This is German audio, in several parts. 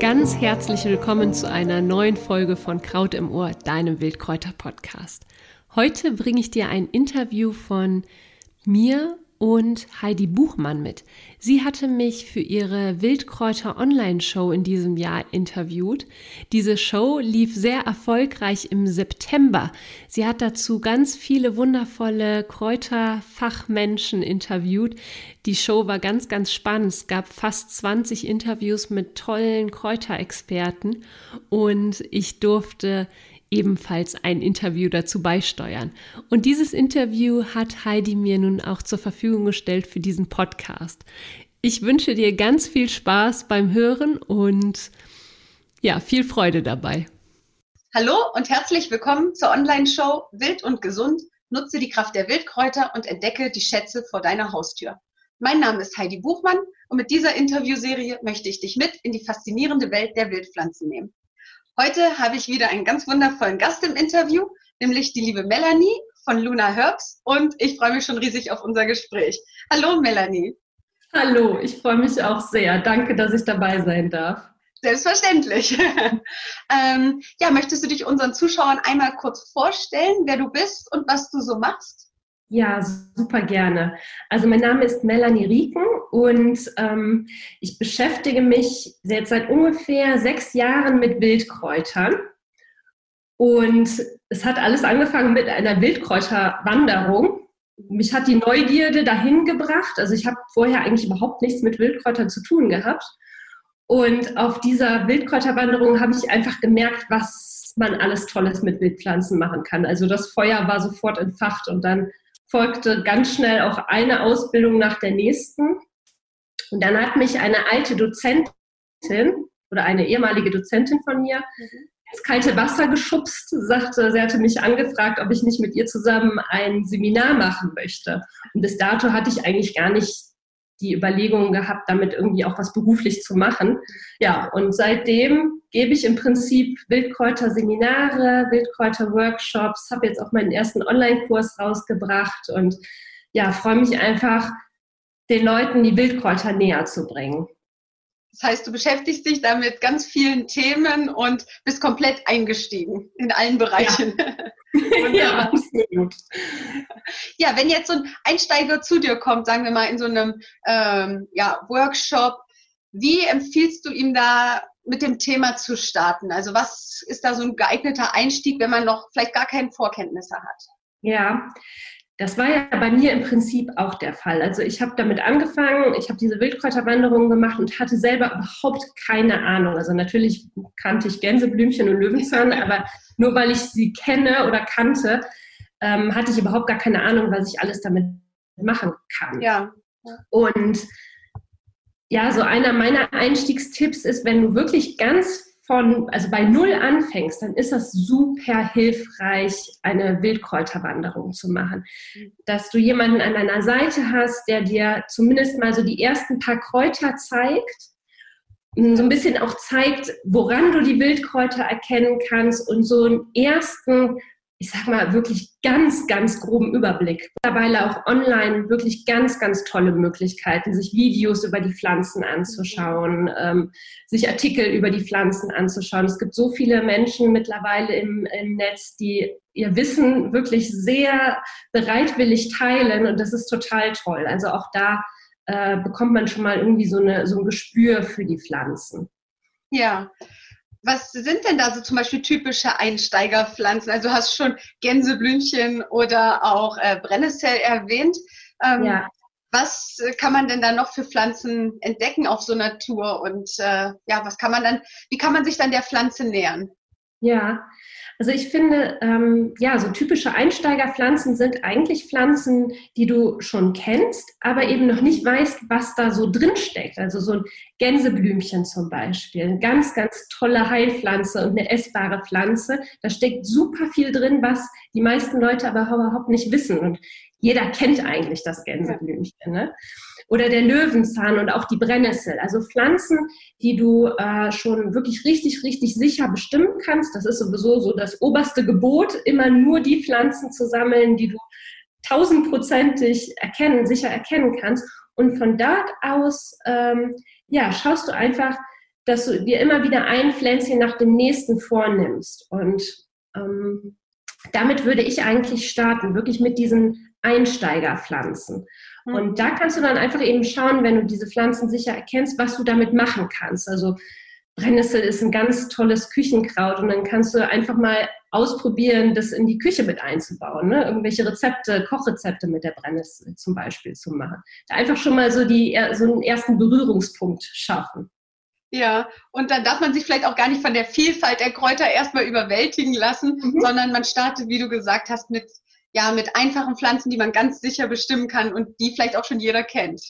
Ganz herzlich willkommen zu einer neuen Folge von Kraut im Ohr, deinem Wildkräuter-Podcast. Heute bringe ich dir ein Interview von mir und Heidi Buchmann mit. Sie hatte mich für ihre Wildkräuter Online-Show in diesem Jahr interviewt. Diese Show lief sehr erfolgreich im September. Sie hat dazu ganz viele wundervolle Kräuterfachmenschen interviewt. Die Show war ganz, ganz spannend. Es gab fast 20 Interviews mit tollen Kräuterexperten und ich durfte ebenfalls ein Interview dazu beisteuern. Und dieses Interview hat Heidi mir nun auch zur Verfügung gestellt für diesen Podcast. Ich wünsche dir ganz viel Spaß beim Hören und ja, viel Freude dabei. Hallo und herzlich willkommen zur Online-Show Wild und Gesund. Nutze die Kraft der Wildkräuter und entdecke die Schätze vor deiner Haustür. Mein Name ist Heidi Buchmann und mit dieser Interviewserie möchte ich dich mit in die faszinierende Welt der Wildpflanzen nehmen. Heute habe ich wieder einen ganz wundervollen Gast im Interview, nämlich die liebe Melanie von Luna Herbs und ich freue mich schon riesig auf unser Gespräch. Hallo Melanie. Hallo, ich freue mich auch sehr. Danke, dass ich dabei sein darf. Selbstverständlich. ähm, ja, möchtest du dich unseren Zuschauern einmal kurz vorstellen, wer du bist und was du so machst? Ja, super gerne. Also mein Name ist Melanie Rieken und ähm, ich beschäftige mich jetzt seit ungefähr sechs Jahren mit Wildkräutern. Und es hat alles angefangen mit einer Wildkräuterwanderung. Mich hat die Neugierde dahin gebracht. Also ich habe vorher eigentlich überhaupt nichts mit Wildkräutern zu tun gehabt. Und auf dieser Wildkräuterwanderung habe ich einfach gemerkt, was man alles Tolles mit Wildpflanzen machen kann. Also das Feuer war sofort entfacht und dann folgte ganz schnell auch eine Ausbildung nach der nächsten. Und dann hat mich eine alte Dozentin oder eine ehemalige Dozentin von mir mhm. ins kalte Wasser geschubst, sagte, sie hatte mich angefragt, ob ich nicht mit ihr zusammen ein Seminar machen möchte. Und bis dato hatte ich eigentlich gar nicht die Überlegung gehabt, damit irgendwie auch was beruflich zu machen. Ja, und seitdem gebe ich im Prinzip Wildkräuter-Seminare, Wildkräuter-Workshops, habe jetzt auch meinen ersten Online-Kurs rausgebracht und ja, freue mich einfach, den Leuten die Wildkräuter näher zu bringen. Das heißt, du beschäftigst dich da mit ganz vielen Themen und bist komplett eingestiegen in allen Bereichen. Ja, ja absolut. Ja, wenn jetzt so ein Einsteiger zu dir kommt, sagen wir mal in so einem ähm, ja, Workshop, wie empfiehlst du ihm da mit dem Thema zu starten? Also was ist da so ein geeigneter Einstieg, wenn man noch vielleicht gar keine Vorkenntnisse hat? Ja, das war ja bei mir im Prinzip auch der Fall. Also ich habe damit angefangen, ich habe diese Wildkräuterwanderung gemacht und hatte selber überhaupt keine Ahnung. Also natürlich kannte ich Gänseblümchen und Löwenzahn, aber nur weil ich sie kenne oder kannte, ähm, hatte ich überhaupt gar keine Ahnung, was ich alles damit machen kann. Ja. Und ja, so einer meiner Einstiegstipps ist, wenn du wirklich ganz von, also bei Null anfängst, dann ist das super hilfreich, eine Wildkräuterwanderung zu machen. Dass du jemanden an deiner Seite hast, der dir zumindest mal so die ersten paar Kräuter zeigt, so ein bisschen auch zeigt, woran du die Wildkräuter erkennen kannst und so einen ersten ich sag mal, wirklich ganz, ganz groben Überblick. Mittlerweile auch online wirklich ganz, ganz tolle Möglichkeiten, sich Videos über die Pflanzen anzuschauen, ähm, sich Artikel über die Pflanzen anzuschauen. Es gibt so viele Menschen mittlerweile im, im Netz, die ihr Wissen wirklich sehr bereitwillig teilen und das ist total toll. Also auch da äh, bekommt man schon mal irgendwie so, eine, so ein Gespür für die Pflanzen. Ja, was sind denn da so zum Beispiel typische Einsteigerpflanzen? Also du hast schon Gänseblümchen oder auch äh, Brennnessel erwähnt. Ähm, ja. Was kann man denn da noch für Pflanzen entdecken auf so einer Tour? Und äh, ja, was kann man dann, wie kann man sich dann der Pflanze nähern? Ja, also ich finde, ähm, ja, so typische Einsteigerpflanzen sind eigentlich Pflanzen, die du schon kennst, aber eben noch nicht weißt, was da so drin steckt. Also so ein Gänseblümchen zum Beispiel, eine ganz, ganz tolle Heilpflanze und eine essbare Pflanze. Da steckt super viel drin, was die meisten Leute aber überhaupt nicht wissen. Und jeder kennt eigentlich das Gänseblümchen. Ne? Oder der Löwenzahn und auch die Brennnessel. Also Pflanzen, die du äh, schon wirklich richtig, richtig sicher bestimmen kannst. Das ist sowieso so das oberste Gebot, immer nur die Pflanzen zu sammeln, die du tausendprozentig erkennen, sicher erkennen kannst. Und von dort aus, ähm, ja, schaust du einfach, dass du dir immer wieder ein Pflänzchen nach dem nächsten vornimmst. Und ähm, damit würde ich eigentlich starten, wirklich mit diesen Einsteigerpflanzen. Hm. Und da kannst du dann einfach eben schauen, wenn du diese Pflanzen sicher erkennst, was du damit machen kannst. Also Brennnessel ist ein ganz tolles Küchenkraut und dann kannst du einfach mal ausprobieren, das in die Küche mit einzubauen. Ne? Irgendwelche Rezepte, Kochrezepte mit der Brennnessel zum Beispiel zu machen. Da einfach schon mal so, die, so einen ersten Berührungspunkt schaffen. Ja, und dann darf man sich vielleicht auch gar nicht von der Vielfalt der Kräuter erstmal überwältigen lassen, mhm. sondern man startet, wie du gesagt hast, mit, ja, mit einfachen Pflanzen, die man ganz sicher bestimmen kann und die vielleicht auch schon jeder kennt.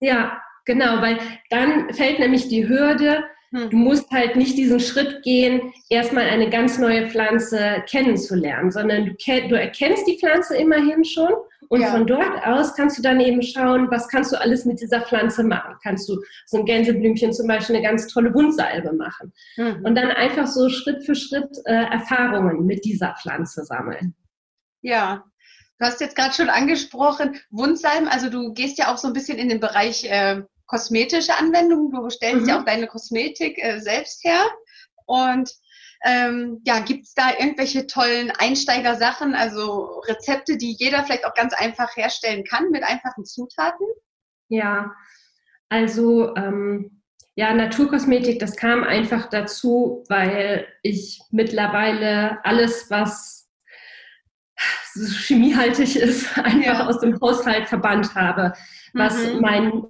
Ja, genau, weil dann fällt nämlich die Hürde, hm. Du musst halt nicht diesen Schritt gehen, erstmal eine ganz neue Pflanze kennenzulernen, sondern du, du erkennst die Pflanze immerhin schon und ja. von dort aus kannst du dann eben schauen, was kannst du alles mit dieser Pflanze machen. Kannst du so ein Gänseblümchen zum Beispiel eine ganz tolle Wundsalbe machen. Mhm. Und dann einfach so Schritt für Schritt äh, Erfahrungen mit dieser Pflanze sammeln. Ja, Du hast jetzt gerade schon angesprochen, Wundsalben, also du gehst ja auch so ein bisschen in den Bereich äh, kosmetische Anwendungen. Du stellst mhm. ja auch deine Kosmetik äh, selbst her. Und ähm, ja, gibt es da irgendwelche tollen Einsteigersachen, also Rezepte, die jeder vielleicht auch ganz einfach herstellen kann mit einfachen Zutaten? Ja, also ähm, ja, Naturkosmetik, das kam einfach dazu, weil ich mittlerweile alles, was chemiehaltig ist, einfach ja. aus dem Haushalt verbannt habe, was mhm. mein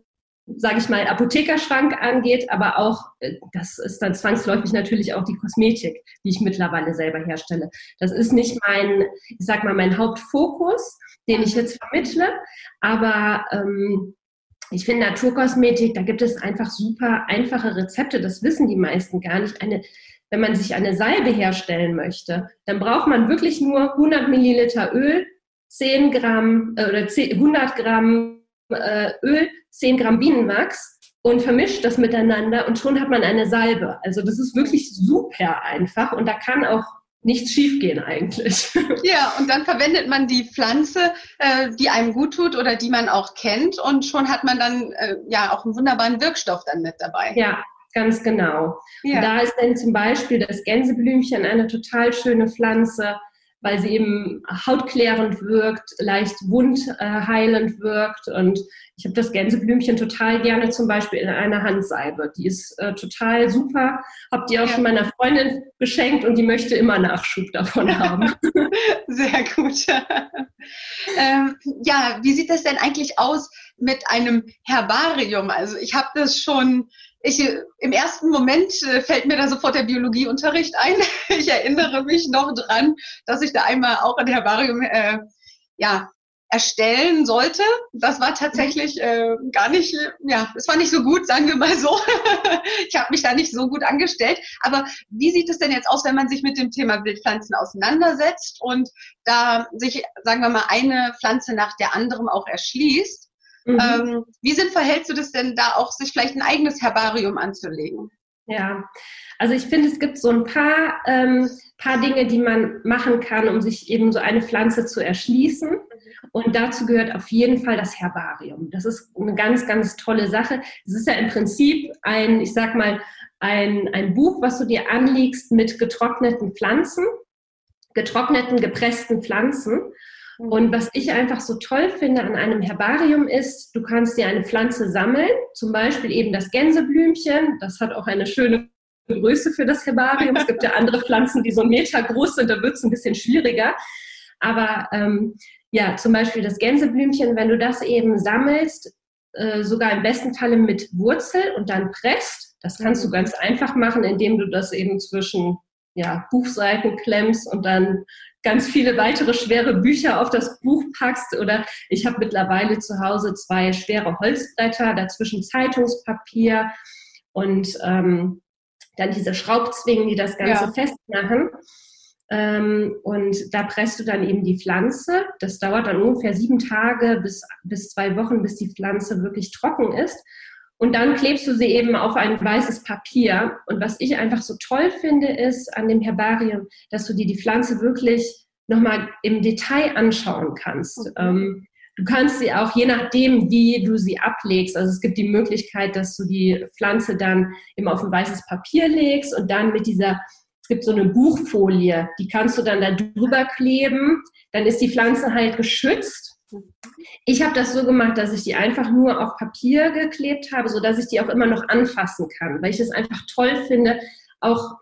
sage ich mal, Apothekerschrank angeht, aber auch, äh, das ist dann zwangsläufig natürlich auch die Kosmetik, die ich mittlerweile selber herstelle. Das ist nicht mein, ich sag mal, mein Hauptfokus, den ich jetzt vermittle, aber ähm, ich finde Naturkosmetik, da gibt es einfach super einfache Rezepte, das wissen die meisten gar nicht. Eine, wenn man sich eine Salbe herstellen möchte, dann braucht man wirklich nur 100 Milliliter Öl, 10 Gramm äh, oder 10, 100 Gramm äh, Öl, 10 Gramm Bienenwachs und vermischt das miteinander und schon hat man eine Salbe. Also das ist wirklich super einfach und da kann auch nichts schiefgehen eigentlich. Ja, und dann verwendet man die Pflanze, äh, die einem gut tut oder die man auch kennt und schon hat man dann äh, ja auch einen wunderbaren Wirkstoff dann mit dabei. Ja, ganz genau. Ja. Da ist dann zum Beispiel das Gänseblümchen eine total schöne Pflanze weil sie eben hautklärend wirkt, leicht wundheilend wirkt. Und ich habe das Gänseblümchen total gerne zum Beispiel in einer Handsalbe. Die ist äh, total super. Habe die auch ja. schon meiner Freundin geschenkt und die möchte immer Nachschub davon haben. Sehr gut. ähm, ja, wie sieht das denn eigentlich aus mit einem Herbarium? Also ich habe das schon ich, im ersten Moment äh, fällt mir da sofort der Biologieunterricht ein. Ich erinnere mich noch dran, dass ich da einmal auch ein Herbarium äh, ja, erstellen sollte. Das war tatsächlich äh, gar nicht, ja, es war nicht so gut, sagen wir mal so. ich habe mich da nicht so gut angestellt. Aber wie sieht es denn jetzt aus, wenn man sich mit dem Thema Wildpflanzen auseinandersetzt und da sich, sagen wir mal, eine Pflanze nach der anderen auch erschließt? Mhm. Ähm, wie sinnvoll hältst du das denn da auch, sich vielleicht ein eigenes Herbarium anzulegen? Ja, also ich finde, es gibt so ein paar, ähm, paar Dinge, die man machen kann, um sich eben so eine Pflanze zu erschließen. Und dazu gehört auf jeden Fall das Herbarium. Das ist eine ganz, ganz tolle Sache. Es ist ja im Prinzip ein, ich sag mal, ein, ein Buch, was du dir anlegst mit getrockneten Pflanzen, getrockneten, gepressten Pflanzen. Und was ich einfach so toll finde an einem Herbarium ist, du kannst dir eine Pflanze sammeln, zum Beispiel eben das Gänseblümchen, das hat auch eine schöne Größe für das Herbarium. Es gibt ja andere Pflanzen, die so einen Meter groß sind, da wird es ein bisschen schwieriger. Aber ähm, ja, zum Beispiel das Gänseblümchen, wenn du das eben sammelst, äh, sogar im besten Falle mit Wurzel und dann presst, das kannst du ganz einfach machen, indem du das eben zwischen ja, Buchseiten klemmst und dann ganz viele weitere schwere Bücher auf das Buch packst. Oder ich habe mittlerweile zu Hause zwei schwere Holzbretter, dazwischen Zeitungspapier und ähm, dann diese Schraubzwingen, die das Ganze ja. festmachen. Ähm, und da presst du dann eben die Pflanze. Das dauert dann ungefähr sieben Tage bis, bis zwei Wochen, bis die Pflanze wirklich trocken ist. Und dann klebst du sie eben auf ein weißes Papier. Und was ich einfach so toll finde, ist an dem Herbarium, dass du dir die Pflanze wirklich nochmal im Detail anschauen kannst. Okay. Ähm, du kannst sie auch, je nachdem, wie du sie ablegst, also es gibt die Möglichkeit, dass du die Pflanze dann eben auf ein weißes Papier legst und dann mit dieser, es gibt so eine Buchfolie, die kannst du dann da drüber kleben. Dann ist die Pflanze halt geschützt ich habe das so gemacht, dass ich die einfach nur auf Papier geklebt habe, sodass ich die auch immer noch anfassen kann, weil ich es einfach toll finde, auch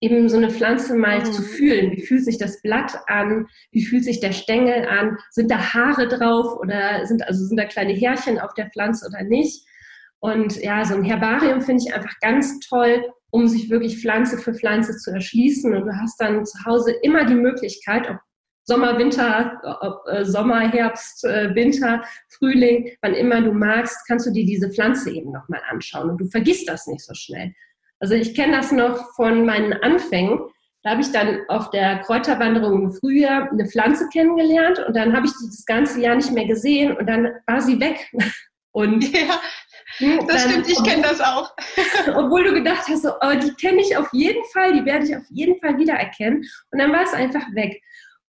eben so eine Pflanze mal mhm. zu fühlen. Wie fühlt sich das Blatt an? Wie fühlt sich der Stängel an? Sind da Haare drauf oder sind, also sind da kleine Härchen auf der Pflanze oder nicht? Und ja, so ein Herbarium finde ich einfach ganz toll, um sich wirklich Pflanze für Pflanze zu erschließen. Und du hast dann zu Hause immer die Möglichkeit, ob Sommer, Winter, äh, Sommer, Herbst, äh, Winter, Frühling, wann immer du magst, kannst du dir diese Pflanze eben nochmal anschauen und du vergisst das nicht so schnell. Also ich kenne das noch von meinen Anfängen. Da habe ich dann auf der Kräuterwanderung im Frühjahr eine Pflanze kennengelernt und dann habe ich die das ganze Jahr nicht mehr gesehen und dann war sie weg. Und ja, das dann, stimmt, ich kenne das auch. obwohl du gedacht hast, so, oh, die kenne ich auf jeden Fall, die werde ich auf jeden Fall wiedererkennen. Und dann war es einfach weg.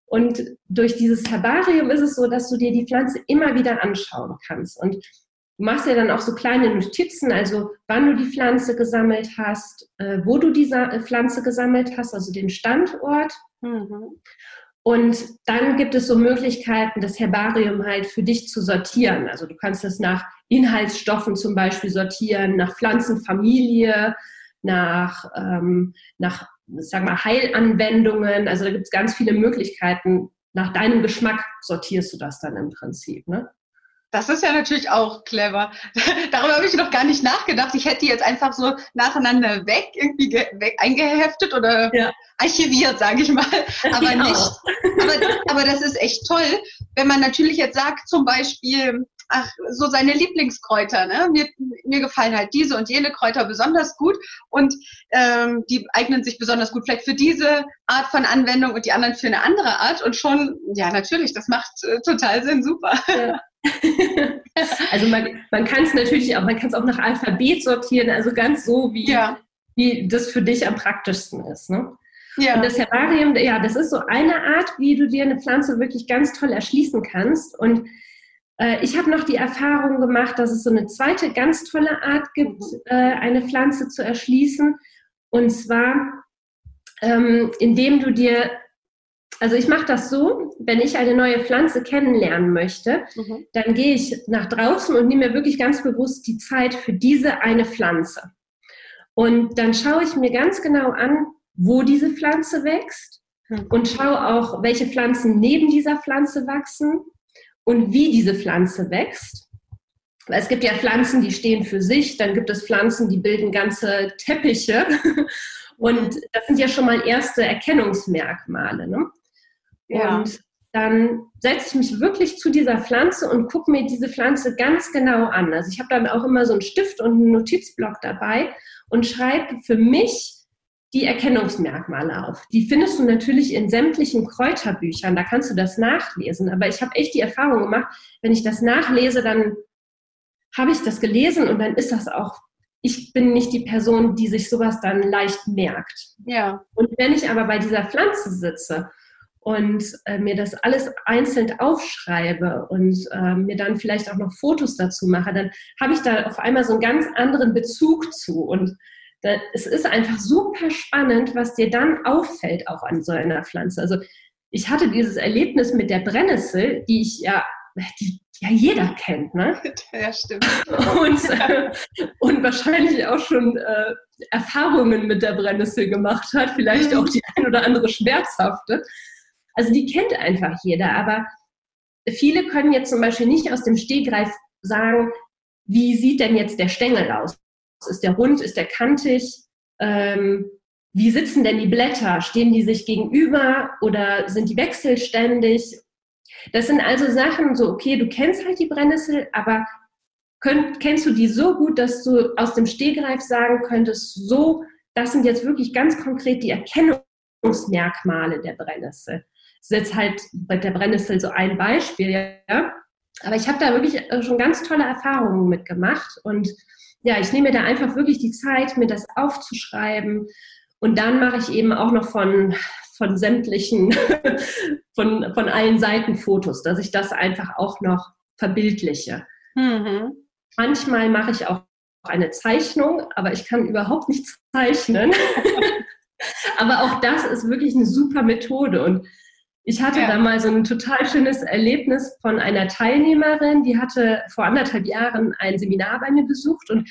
Und durch dieses Herbarium ist es so, dass du dir die Pflanze immer wieder anschauen kannst. Und du machst ja dann auch so kleine Notizen, also wann du die Pflanze gesammelt hast, äh, wo du diese äh, Pflanze gesammelt hast, also den Standort. Mhm. Und dann gibt es so Möglichkeiten, das Herbarium halt für dich zu sortieren. Also du kannst es nach Inhaltsstoffen zum Beispiel sortieren, nach Pflanzenfamilie, nach, ähm, nach sag mal, Heilanwendungen. Also da gibt es ganz viele Möglichkeiten. Nach deinem Geschmack sortierst du das dann im Prinzip. Ne? Das ist ja natürlich auch clever. Darüber habe ich noch gar nicht nachgedacht. Ich hätte die jetzt einfach so nacheinander weg, irgendwie weg, eingeheftet oder ja. archiviert, sage ich mal. Aber nicht. Aber, aber das ist echt toll, wenn man natürlich jetzt sagt, zum Beispiel, ach, so seine Lieblingskräuter. Ne? Mir, mir gefallen halt diese und jene Kräuter besonders gut und ähm, die eignen sich besonders gut vielleicht für diese Art von Anwendung und die anderen für eine andere Art. Und schon, ja, natürlich, das macht äh, total Sinn, super. Ja. also man, man kann es natürlich auch, man kann es auch nach Alphabet sortieren, also ganz so, wie, ja. wie das für dich am praktischsten ist. Ne? Ja. Und das Herbarium, ja, das ist so eine Art, wie du dir eine Pflanze wirklich ganz toll erschließen kannst. Und ich habe noch die Erfahrung gemacht, dass es so eine zweite ganz tolle Art gibt, äh, eine Pflanze zu erschließen. Und zwar, ähm, indem du dir, also ich mache das so, wenn ich eine neue Pflanze kennenlernen möchte, mhm. dann gehe ich nach draußen und nehme mir wirklich ganz bewusst die Zeit für diese eine Pflanze. Und dann schaue ich mir ganz genau an, wo diese Pflanze wächst mhm. und schaue auch, welche Pflanzen neben dieser Pflanze wachsen und wie diese Pflanze wächst. Es gibt ja Pflanzen, die stehen für sich, dann gibt es Pflanzen, die bilden ganze Teppiche. Und das sind ja schon mal erste Erkennungsmerkmale. Ne? Ja. Und dann setze ich mich wirklich zu dieser Pflanze und gucke mir diese Pflanze ganz genau an. Also ich habe dann auch immer so einen Stift und einen Notizblock dabei und schreibe für mich die Erkennungsmerkmale auf. Die findest du natürlich in sämtlichen Kräuterbüchern, da kannst du das nachlesen. Aber ich habe echt die Erfahrung gemacht, wenn ich das nachlese, dann habe ich das gelesen und dann ist das auch, ich bin nicht die Person, die sich sowas dann leicht merkt. Ja. Und wenn ich aber bei dieser Pflanze sitze und äh, mir das alles einzeln aufschreibe und äh, mir dann vielleicht auch noch Fotos dazu mache, dann habe ich da auf einmal so einen ganz anderen Bezug zu und es ist einfach super spannend, was dir dann auffällt auch an so einer Pflanze. Also ich hatte dieses Erlebnis mit der Brennnessel, die ich ja, die ja jeder kennt, ne? Ja, stimmt. Und, äh, und wahrscheinlich auch schon äh, Erfahrungen mit der Brennnessel gemacht hat, vielleicht auch die ein oder andere schmerzhafte. Also die kennt einfach jeder, aber viele können jetzt zum Beispiel nicht aus dem Stehgreif sagen, wie sieht denn jetzt der Stängel aus? Ist der rund? Ist der kantig? Ähm, wie sitzen denn die Blätter? Stehen die sich gegenüber oder sind die wechselständig? Das sind also Sachen, so, okay, du kennst halt die Brennnessel, aber könnt, kennst du die so gut, dass du aus dem Stegreif sagen könntest, so, das sind jetzt wirklich ganz konkret die Erkennungsmerkmale der Brennnessel. Das ist jetzt halt bei der Brennnessel so ein Beispiel, ja. Aber ich habe da wirklich äh, schon ganz tolle Erfahrungen mitgemacht und ja, ich nehme mir da einfach wirklich die Zeit, mir das aufzuschreiben. Und dann mache ich eben auch noch von, von sämtlichen, von, von allen Seiten Fotos, dass ich das einfach auch noch verbildliche. Mhm. Manchmal mache ich auch eine Zeichnung, aber ich kann überhaupt nicht zeichnen. aber auch das ist wirklich eine super Methode. Und ich hatte ja. da mal so ein total schönes Erlebnis von einer Teilnehmerin, die hatte vor anderthalb Jahren ein Seminar bei mir besucht und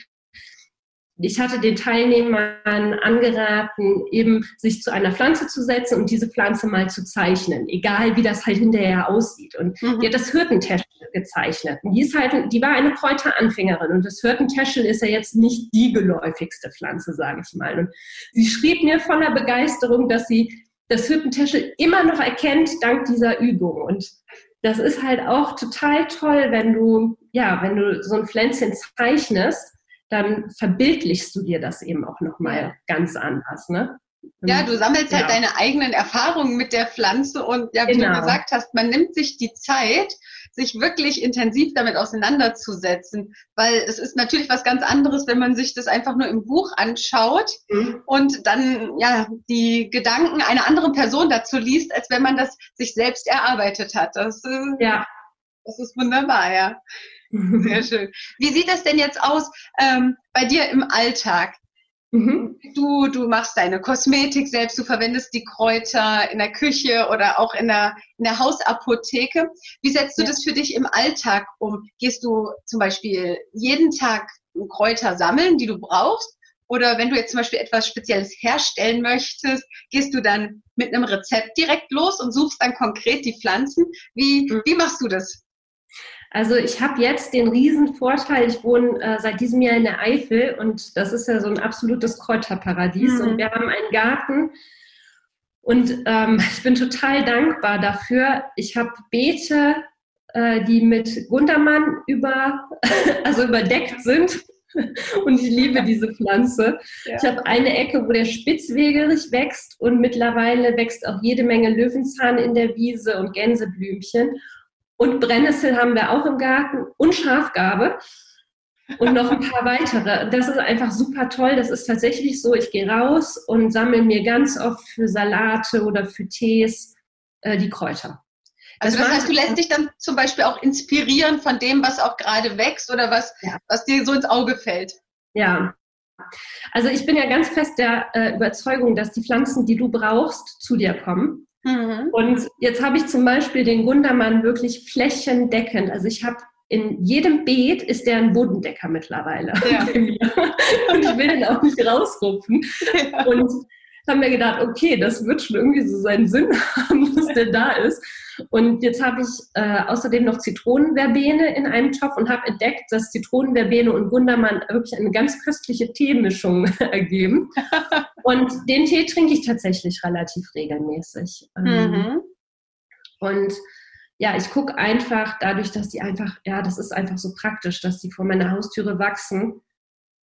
ich hatte den Teilnehmern angeraten, eben sich zu einer Pflanze zu setzen und diese Pflanze mal zu zeichnen, egal wie das halt hinterher aussieht. Und mhm. die hat das Hirtentäschel gezeichnet. Und die, ist halt, die war eine Kräuteranfängerin und das Hirtentäschel ist ja jetzt nicht die geläufigste Pflanze, sage ich mal. Und sie schrieb mir voller Begeisterung, dass sie das Hirtentäschel immer noch erkennt dank dieser Übung. Und das ist halt auch total toll, wenn du, ja, wenn du so ein Pflänzchen zeichnest dann verbildlichst du dir das eben auch nochmal ganz anders. Ne? Ja, du sammelst halt ja. halt deine eigenen Erfahrungen mit der Pflanze und ja, wie genau. du gesagt hast, man nimmt sich die Zeit, sich wirklich intensiv damit auseinanderzusetzen, weil es ist natürlich was ganz anderes, wenn man sich das einfach nur im Buch anschaut mhm. und dann ja die Gedanken einer anderen Person dazu liest, als wenn man das sich selbst erarbeitet hat. Das, äh, ja. das ist wunderbar, ja. Sehr schön. Wie sieht das denn jetzt aus ähm, bei dir im Alltag? Mhm. Du, du machst deine Kosmetik selbst, du verwendest die Kräuter in der Küche oder auch in der, in der Hausapotheke. Wie setzt du ja. das für dich im Alltag um? Gehst du zum Beispiel jeden Tag Kräuter sammeln, die du brauchst? Oder wenn du jetzt zum Beispiel etwas Spezielles herstellen möchtest, gehst du dann mit einem Rezept direkt los und suchst dann konkret die Pflanzen? Wie, mhm. wie machst du das? Also ich habe jetzt den riesen Vorteil, ich wohne äh, seit diesem Jahr in der Eifel und das ist ja so ein absolutes Kräuterparadies mhm. und wir haben einen Garten und ähm, ich bin total dankbar dafür. Ich habe Beete, äh, die mit Gundermann über, also überdeckt sind und ich liebe diese Pflanze. Ja. Ich habe eine Ecke, wo der Spitzwegerich wächst und mittlerweile wächst auch jede Menge Löwenzahn in der Wiese und Gänseblümchen. Und Brennnessel haben wir auch im Garten und Schafgabe und noch ein paar weitere. Das ist einfach super toll. Das ist tatsächlich so, ich gehe raus und sammle mir ganz oft für Salate oder für Tees äh, die Kräuter. Also das heißt, du lässt dich dann zum Beispiel auch inspirieren von dem, was auch gerade wächst oder was, ja. was dir so ins Auge fällt. Ja. Also ich bin ja ganz fest der äh, Überzeugung, dass die Pflanzen, die du brauchst, zu dir kommen. Mhm. Und jetzt habe ich zum Beispiel den Gundermann wirklich flächendeckend. Also ich habe in jedem Beet ist der ein Bodendecker mittlerweile. Ja. und ich will den auch nicht rausrupfen. Ja. Und haben wir gedacht, okay, das wird schon irgendwie so seinen Sinn haben, dass der da ist. Und jetzt habe ich äh, außerdem noch Zitronenverbene in einem Topf und habe entdeckt, dass Zitronenverbene und Gundermann wirklich eine ganz köstliche Teemischung ergeben. Und den Tee trinke ich tatsächlich relativ regelmäßig. Ähm, mhm. Und ja, ich gucke einfach dadurch, dass die einfach, ja, das ist einfach so praktisch, dass die vor meiner Haustüre wachsen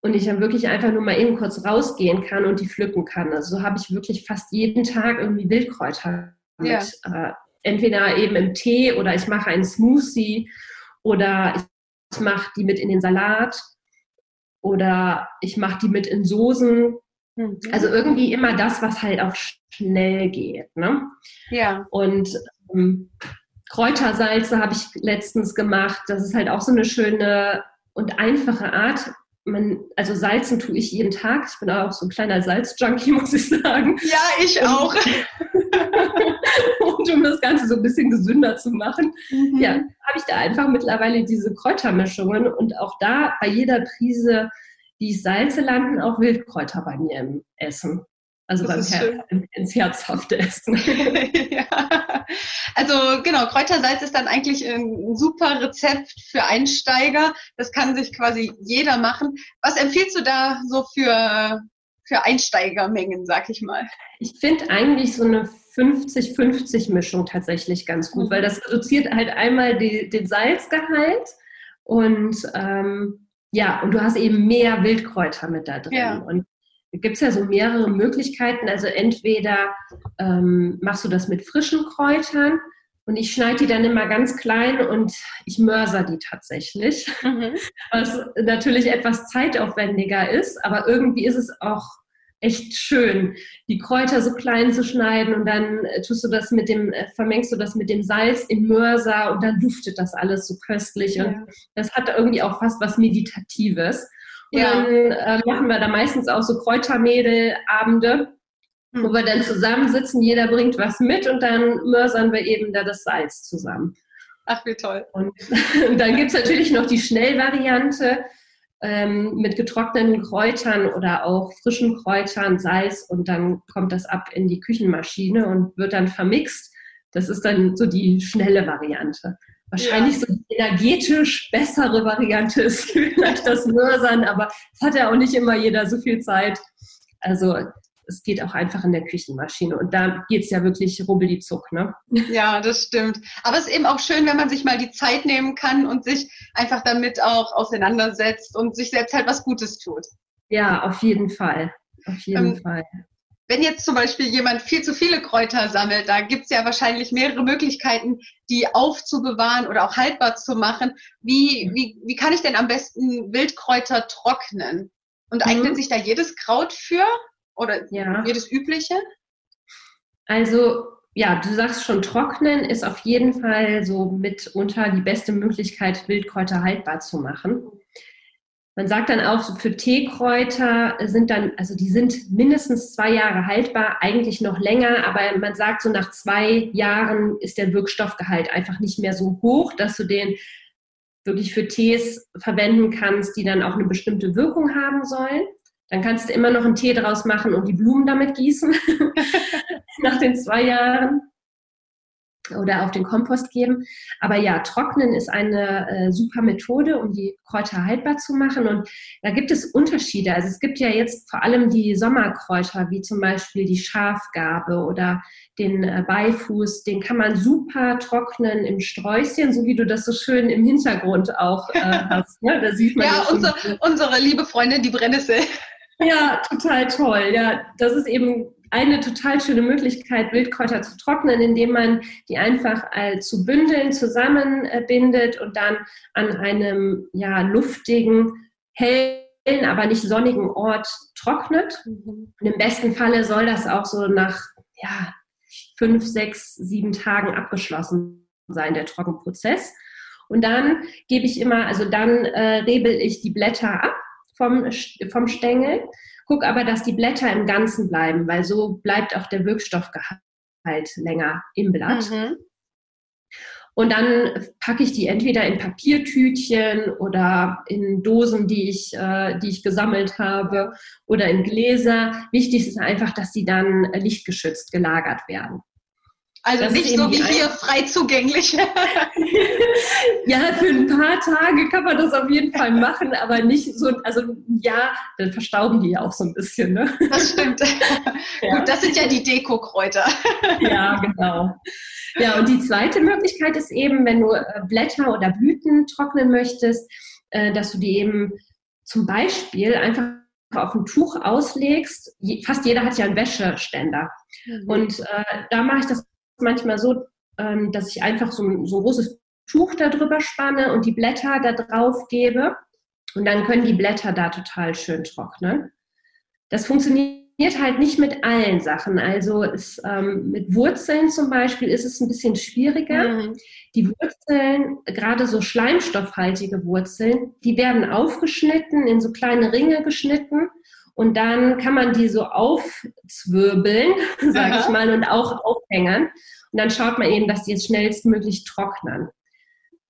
und ich dann wirklich einfach nur mal eben kurz rausgehen kann und die pflücken kann. Also so habe ich wirklich fast jeden Tag irgendwie Wildkräuter mit. Ja. Äh, entweder eben im Tee oder ich mache einen Smoothie oder ich mache die mit in den Salat oder ich mache die mit in Soßen. Mhm. Also irgendwie immer das, was halt auch schnell geht. Ne? Ja. Und ähm, Kräutersalze habe ich letztens gemacht. Das ist halt auch so eine schöne und einfache Art, man, also salzen tue ich jeden Tag. Ich bin auch so ein kleiner Salzjunkie, muss ich sagen. Ja, ich und, auch. und um das Ganze so ein bisschen gesünder zu machen, mhm. ja, habe ich da einfach mittlerweile diese Kräutermischungen und auch da bei jeder Prise, die ich salze, landen auch Wildkräuter bei mir im Essen. Also beim Her ins herzhafte Essen. ja. Also genau, Kräutersalz ist dann eigentlich ein super Rezept für Einsteiger. Das kann sich quasi jeder machen. Was empfiehlst du da so für, für Einsteigermengen, sag ich mal? Ich finde eigentlich so eine 50-50-Mischung tatsächlich ganz gut, mhm. weil das reduziert halt einmal die, den Salzgehalt und ähm, ja, und du hast eben mehr Wildkräuter mit da drin. Ja. Und gibt es ja so mehrere Möglichkeiten. Also entweder ähm, machst du das mit frischen Kräutern und ich schneide die dann immer ganz klein und ich mörser die tatsächlich, mhm. was natürlich etwas zeitaufwendiger ist, aber irgendwie ist es auch echt schön, die Kräuter so klein zu schneiden und dann äh, tust du das mit dem, äh, vermengst du das mit dem Salz im Mörser und dann duftet das alles so köstlich ja. und das hat irgendwie auch fast was Meditatives. Und ja. dann äh, machen wir da meistens auch so Kräutermädelabende, hm. wo wir dann zusammensitzen, jeder bringt was mit und dann mörsern wir eben da das Salz zusammen. Ach, wie toll. Und, und dann gibt es natürlich noch die Schnellvariante ähm, mit getrockneten Kräutern oder auch frischen Kräutern, Salz und dann kommt das ab in die Küchenmaschine und wird dann vermixt. Das ist dann so die schnelle Variante. Wahrscheinlich ja. so die energetisch bessere Variante ist vielleicht das Mörsern, aber es hat ja auch nicht immer jeder so viel Zeit. Also es geht auch einfach in der Küchenmaschine. Und da geht es ja wirklich rubbelizuck, ne? Ja, das stimmt. Aber es ist eben auch schön, wenn man sich mal die Zeit nehmen kann und sich einfach damit auch auseinandersetzt und sich selbst halt was Gutes tut. Ja, auf jeden Fall. Auf jeden ähm, Fall. Wenn jetzt zum Beispiel jemand viel zu viele Kräuter sammelt, da gibt es ja wahrscheinlich mehrere Möglichkeiten, die aufzubewahren oder auch haltbar zu machen. Wie, wie, wie kann ich denn am besten Wildkräuter trocknen? Und eignet mhm. sich da jedes Kraut für? Oder ja. jedes übliche? Also ja, du sagst schon, trocknen ist auf jeden Fall so mitunter die beste Möglichkeit, Wildkräuter haltbar zu machen. Man sagt dann auch, für Teekräuter sind dann, also die sind mindestens zwei Jahre haltbar, eigentlich noch länger, aber man sagt so nach zwei Jahren ist der Wirkstoffgehalt einfach nicht mehr so hoch, dass du den wirklich für Tees verwenden kannst, die dann auch eine bestimmte Wirkung haben sollen. Dann kannst du immer noch einen Tee draus machen und die Blumen damit gießen nach den zwei Jahren oder auf den Kompost geben. Aber ja, trocknen ist eine äh, super Methode, um die Kräuter haltbar zu machen. Und da gibt es Unterschiede. Also es gibt ja jetzt vor allem die Sommerkräuter, wie zum Beispiel die Schafgarbe oder den äh, Beifuß. Den kann man super trocknen im Sträußchen, so wie du das so schön im Hintergrund auch äh, hast. Ne? Da sieht man ja, unsere, unsere liebe Freundin, die Brennnessel. Ja, total toll. Ja, das ist eben eine total schöne Möglichkeit, Wildkräuter zu trocknen, indem man die einfach äh, zu Bündeln zusammenbindet und dann an einem ja, luftigen, hellen, aber nicht sonnigen Ort trocknet. Mhm. Und im besten Falle soll das auch so nach ja, fünf, sechs, sieben Tagen abgeschlossen sein, der Trockenprozess. Und dann gebe ich immer, also dann äh, rebel ich die Blätter ab vom, vom Stängel. Guck aber, dass die Blätter im Ganzen bleiben, weil so bleibt auch der Wirkstoffgehalt länger im Blatt. Mhm. Und dann packe ich die entweder in Papiertütchen oder in Dosen, die ich, äh, die ich gesammelt habe, oder in Gläser. Wichtig ist einfach, dass die dann lichtgeschützt gelagert werden. Also das nicht so wie hier frei zugänglich. ja, für ein paar Tage kann man das auf jeden Fall machen, aber nicht so, also ja, dann verstauben die ja auch so ein bisschen. Ne? Das stimmt. Ja. Gut, das sind ja die Dekokräuter. ja, genau. Ja, und die zweite Möglichkeit ist eben, wenn du äh, Blätter oder Blüten trocknen möchtest, äh, dass du die eben zum Beispiel einfach auf ein Tuch auslegst. Fast jeder hat ja einen Wäscheständer. Mhm. Und äh, da mache ich das manchmal so, ähm, dass ich einfach so ein, so ein großes Tuch darüber spanne und die Blätter da drauf gebe. Und dann können die Blätter da total schön trocknen. Das funktioniert halt nicht mit allen Sachen. Also ist, ähm, mit Wurzeln zum Beispiel ist es ein bisschen schwieriger. Mhm. Die Wurzeln, gerade so schleimstoffhaltige Wurzeln, die werden aufgeschnitten, in so kleine Ringe geschnitten. Und dann kann man die so aufzwirbeln, sage ich mal, und auch aufhängen. Und dann schaut man eben, dass die jetzt schnellstmöglich trocknen.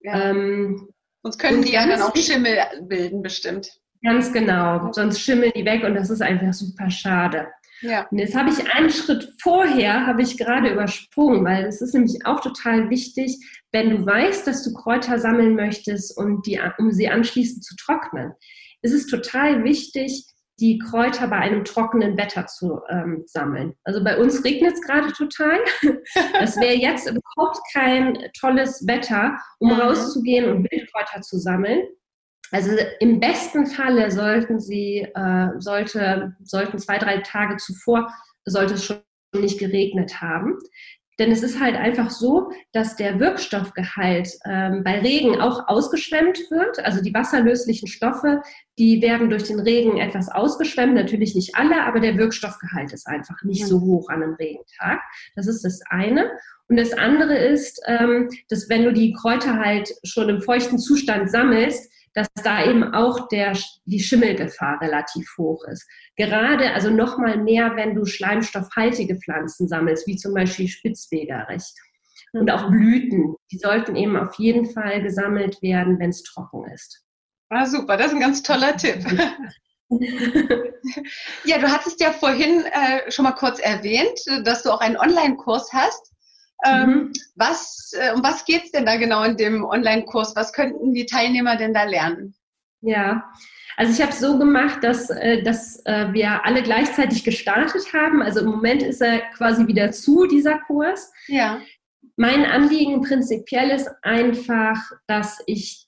Ja. Ähm, Sonst können die ja dann auch Schimmel bilden, bestimmt. Ganz genau. Sonst schimmeln die weg und das ist einfach super schade. Ja. Und jetzt habe ich einen Schritt vorher, habe ich gerade übersprungen, weil es ist nämlich auch total wichtig, wenn du weißt, dass du Kräuter sammeln möchtest und die, um sie anschließend zu trocknen, ist es total wichtig, die Kräuter bei einem trockenen Wetter zu ähm, sammeln. Also bei uns regnet es gerade total. Das wäre jetzt überhaupt kein tolles Wetter, um mhm. rauszugehen und Wildkräuter zu sammeln. Also im besten Falle sollten Sie, äh, sollte, sollten zwei, drei Tage zuvor, sollte es schon nicht geregnet haben. Denn es ist halt einfach so, dass der Wirkstoffgehalt ähm, bei Regen auch ausgeschwemmt wird. Also die wasserlöslichen Stoffe, die werden durch den Regen etwas ausgeschwemmt. Natürlich nicht alle, aber der Wirkstoffgehalt ist einfach nicht so hoch an einem Regentag. Das ist das eine. Und das andere ist, ähm, dass wenn du die Kräuter halt schon im feuchten Zustand sammelst, dass da eben auch der, die Schimmelgefahr relativ hoch ist. Gerade, also nochmal mehr, wenn du schleimstoffhaltige Pflanzen sammelst, wie zum Beispiel Spitzwegerich. Und auch Blüten, die sollten eben auf jeden Fall gesammelt werden, wenn es trocken ist. Ah, super, das ist ein ganz toller Tipp. ja, du hattest ja vorhin äh, schon mal kurz erwähnt, dass du auch einen Online-Kurs hast. Ähm, mhm. was, äh, um was geht es denn da genau in dem Online-Kurs? Was könnten die Teilnehmer denn da lernen? Ja, also ich habe es so gemacht, dass, äh, dass äh, wir alle gleichzeitig gestartet haben. Also im Moment ist er quasi wieder zu, dieser Kurs. Ja. Mein Anliegen prinzipiell ist einfach, dass ich,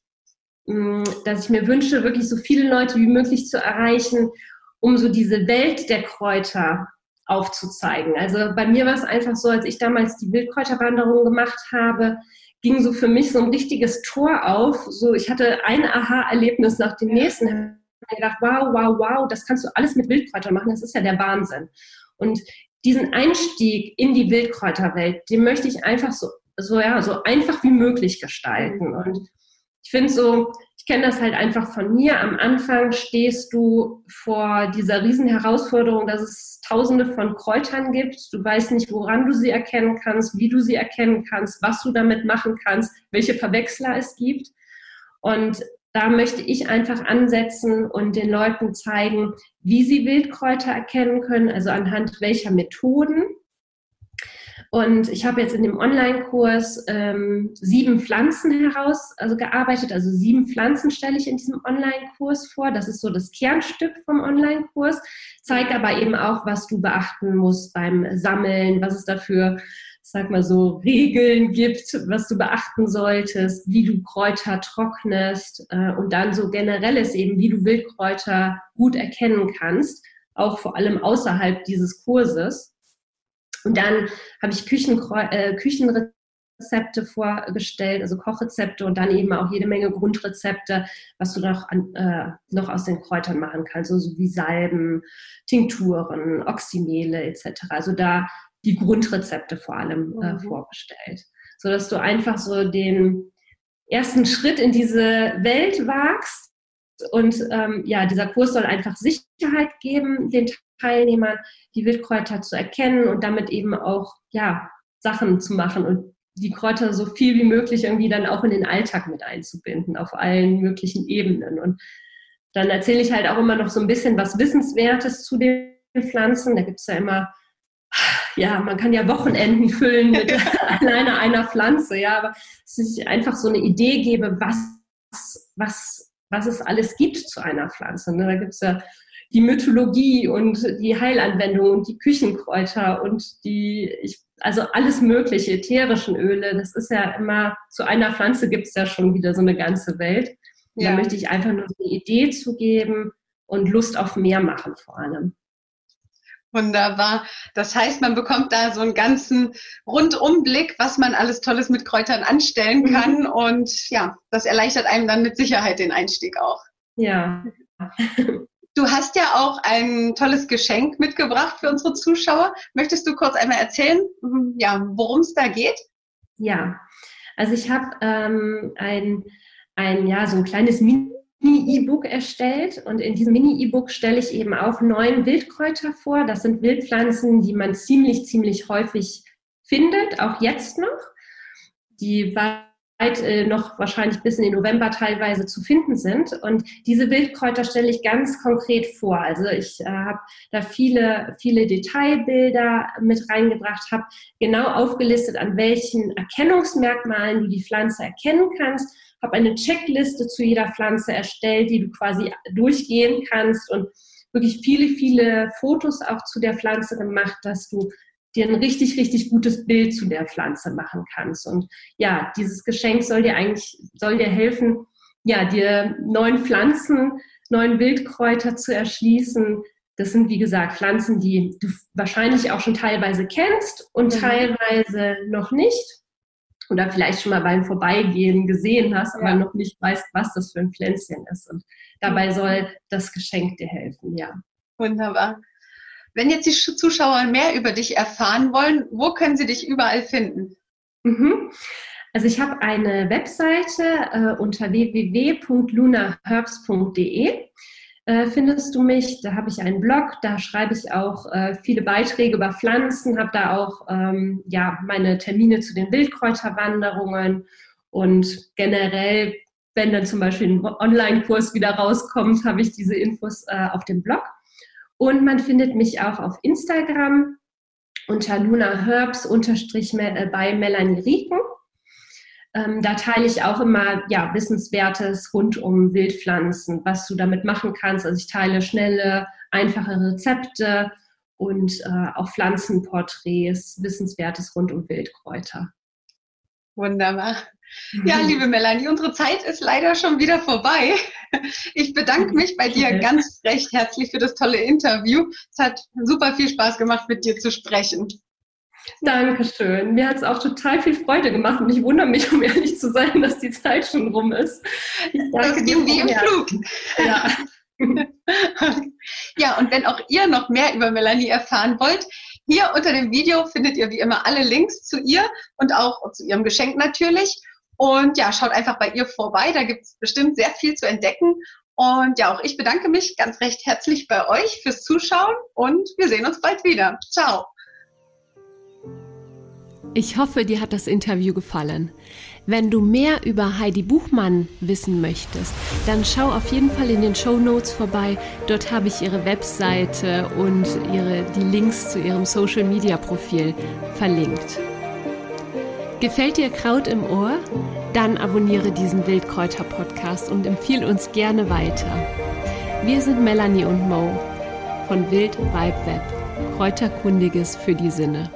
mm, dass ich mir wünsche, wirklich so viele Leute wie möglich zu erreichen, um so diese Welt der Kräuter aufzuzeigen. Also bei mir war es einfach so, als ich damals die Wildkräuterwanderung gemacht habe, ging so für mich so ein richtiges Tor auf. So, ich hatte ein Aha-Erlebnis nach dem nächsten. Ich habe gedacht, wow, wow, wow, das kannst du alles mit Wildkräutern machen. Das ist ja der Wahnsinn. Und diesen Einstieg in die Wildkräuterwelt, den möchte ich einfach so, so, ja, so einfach wie möglich gestalten. Und ich finde so, kenne das halt einfach von mir. Am Anfang stehst du vor dieser riesen Herausforderung, dass es tausende von Kräutern gibt. Du weißt nicht, woran du sie erkennen kannst, wie du sie erkennen kannst, was du damit machen kannst, welche Verwechsler es gibt. Und da möchte ich einfach ansetzen und den Leuten zeigen, wie sie Wildkräuter erkennen können, also anhand welcher Methoden und ich habe jetzt in dem Online-Kurs ähm, sieben Pflanzen heraus also gearbeitet. Also sieben Pflanzen stelle ich in diesem Online-Kurs vor. Das ist so das Kernstück vom Online-Kurs. Zeigt aber eben auch, was du beachten musst beim Sammeln, was es dafür sag mal so, Regeln gibt, was du beachten solltest, wie du Kräuter trocknest äh, und dann so generelles eben, wie du Wildkräuter gut erkennen kannst, auch vor allem außerhalb dieses Kurses. Und dann habe ich Küchen, äh, Küchenrezepte vorgestellt, also Kochrezepte und dann eben auch jede Menge Grundrezepte, was du noch, an, äh, noch aus den Kräutern machen kannst, so, so wie Salben, Tinkturen, Oxymele etc. Also da die Grundrezepte vor allem äh, mhm. vorgestellt, sodass du einfach so den ersten Schritt in diese Welt wagst. Und ähm, ja, dieser Kurs soll einfach Sicherheit geben den Teilnehmern, die Wildkräuter zu erkennen und damit eben auch ja, Sachen zu machen und die Kräuter so viel wie möglich irgendwie dann auch in den Alltag mit einzubinden, auf allen möglichen Ebenen. Und dann erzähle ich halt auch immer noch so ein bisschen was Wissenswertes zu den Pflanzen. Da gibt es ja immer, ja, man kann ja Wochenenden füllen mit alleine einer Pflanze, ja, aber dass ich einfach so eine Idee gebe, was, was, was es alles gibt zu einer Pflanze. Ne? Da gibt es ja die Mythologie und die Heilanwendung und die Küchenkräuter und die, ich, also alles mögliche, ätherischen Öle. Das ist ja immer, zu einer Pflanze gibt es ja schon wieder so eine ganze Welt. Ja. Da möchte ich einfach nur eine Idee zu geben und Lust auf mehr machen vor allem. Wunderbar. Das heißt, man bekommt da so einen ganzen Rundumblick, was man alles Tolles mit Kräutern anstellen mhm. kann. Mhm. Und ja, das erleichtert einem dann mit Sicherheit den Einstieg auch. Ja. Du hast ja auch ein tolles Geschenk mitgebracht für unsere Zuschauer. Möchtest du kurz einmal erzählen, hm, ja, worum es da geht? Ja, also ich habe ähm, ein, ein, ja, so ein kleines Mini-E-Book erstellt und in diesem Mini-E-Book stelle ich eben auch neun Wildkräuter vor. Das sind Wildpflanzen, die man ziemlich, ziemlich häufig findet, auch jetzt noch. Die war äh, noch wahrscheinlich bis in den November teilweise zu finden sind. Und diese Wildkräuter stelle ich ganz konkret vor. Also ich äh, habe da viele, viele Detailbilder mit reingebracht, habe genau aufgelistet, an welchen Erkennungsmerkmalen du die Pflanze erkennen kannst, habe eine Checkliste zu jeder Pflanze erstellt, die du quasi durchgehen kannst und wirklich viele, viele Fotos auch zu der Pflanze gemacht, dass du dir ein richtig, richtig gutes Bild zu der Pflanze machen kannst. Und ja, dieses Geschenk soll dir eigentlich, soll dir helfen, ja, dir neuen Pflanzen, neuen Wildkräuter zu erschließen. Das sind, wie gesagt, Pflanzen, die du wahrscheinlich auch schon teilweise kennst und mhm. teilweise noch nicht. Oder vielleicht schon mal beim Vorbeigehen gesehen hast, aber ja. noch nicht weißt, was das für ein Pflänzchen ist. Und dabei soll das Geschenk dir helfen, ja. Wunderbar. Wenn jetzt die Zuschauer mehr über dich erfahren wollen, wo können sie dich überall finden? Mhm. Also ich habe eine Webseite äh, unter www.lunaherbs.de äh, findest du mich. Da habe ich einen Blog, da schreibe ich auch äh, viele Beiträge über Pflanzen, habe da auch ähm, ja, meine Termine zu den Wildkräuterwanderungen und generell, wenn dann zum Beispiel ein Online-Kurs wieder rauskommt, habe ich diese Infos äh, auf dem Blog. Und man findet mich auch auf Instagram unter Luna Herbs unterstrich äh, bei Melanie Rieken. Ähm, da teile ich auch immer ja, Wissenswertes rund um Wildpflanzen, was du damit machen kannst. Also ich teile schnelle, einfache Rezepte und äh, auch Pflanzenporträts, Wissenswertes rund um Wildkräuter. Wunderbar. Ja, mhm. liebe Melanie, unsere Zeit ist leider schon wieder vorbei. Ich bedanke mich bei dir ganz recht herzlich für das tolle Interview. Es hat super viel Spaß gemacht, mit dir zu sprechen. Dankeschön. Mir hat es auch total viel Freude gemacht und ich wundere mich, um ehrlich zu sein, dass die Zeit schon rum ist. Das ging wie im Flug. Ja. ja, und wenn auch ihr noch mehr über Melanie erfahren wollt, hier unter dem Video findet ihr wie immer alle Links zu ihr und auch zu ihrem Geschenk natürlich. Und ja, schaut einfach bei ihr vorbei, da gibt es bestimmt sehr viel zu entdecken. Und ja, auch ich bedanke mich ganz recht herzlich bei euch fürs Zuschauen und wir sehen uns bald wieder. Ciao. Ich hoffe, dir hat das Interview gefallen. Wenn du mehr über Heidi Buchmann wissen möchtest, dann schau auf jeden Fall in den Show Notes vorbei. Dort habe ich ihre Webseite und ihre, die Links zu ihrem Social Media Profil verlinkt. Gefällt dir Kraut im Ohr? Dann abonniere diesen Wildkräuter-Podcast und empfiehl uns gerne weiter. Wir sind Melanie und Mo von Wild Vibe Web, Kräuterkundiges für die Sinne.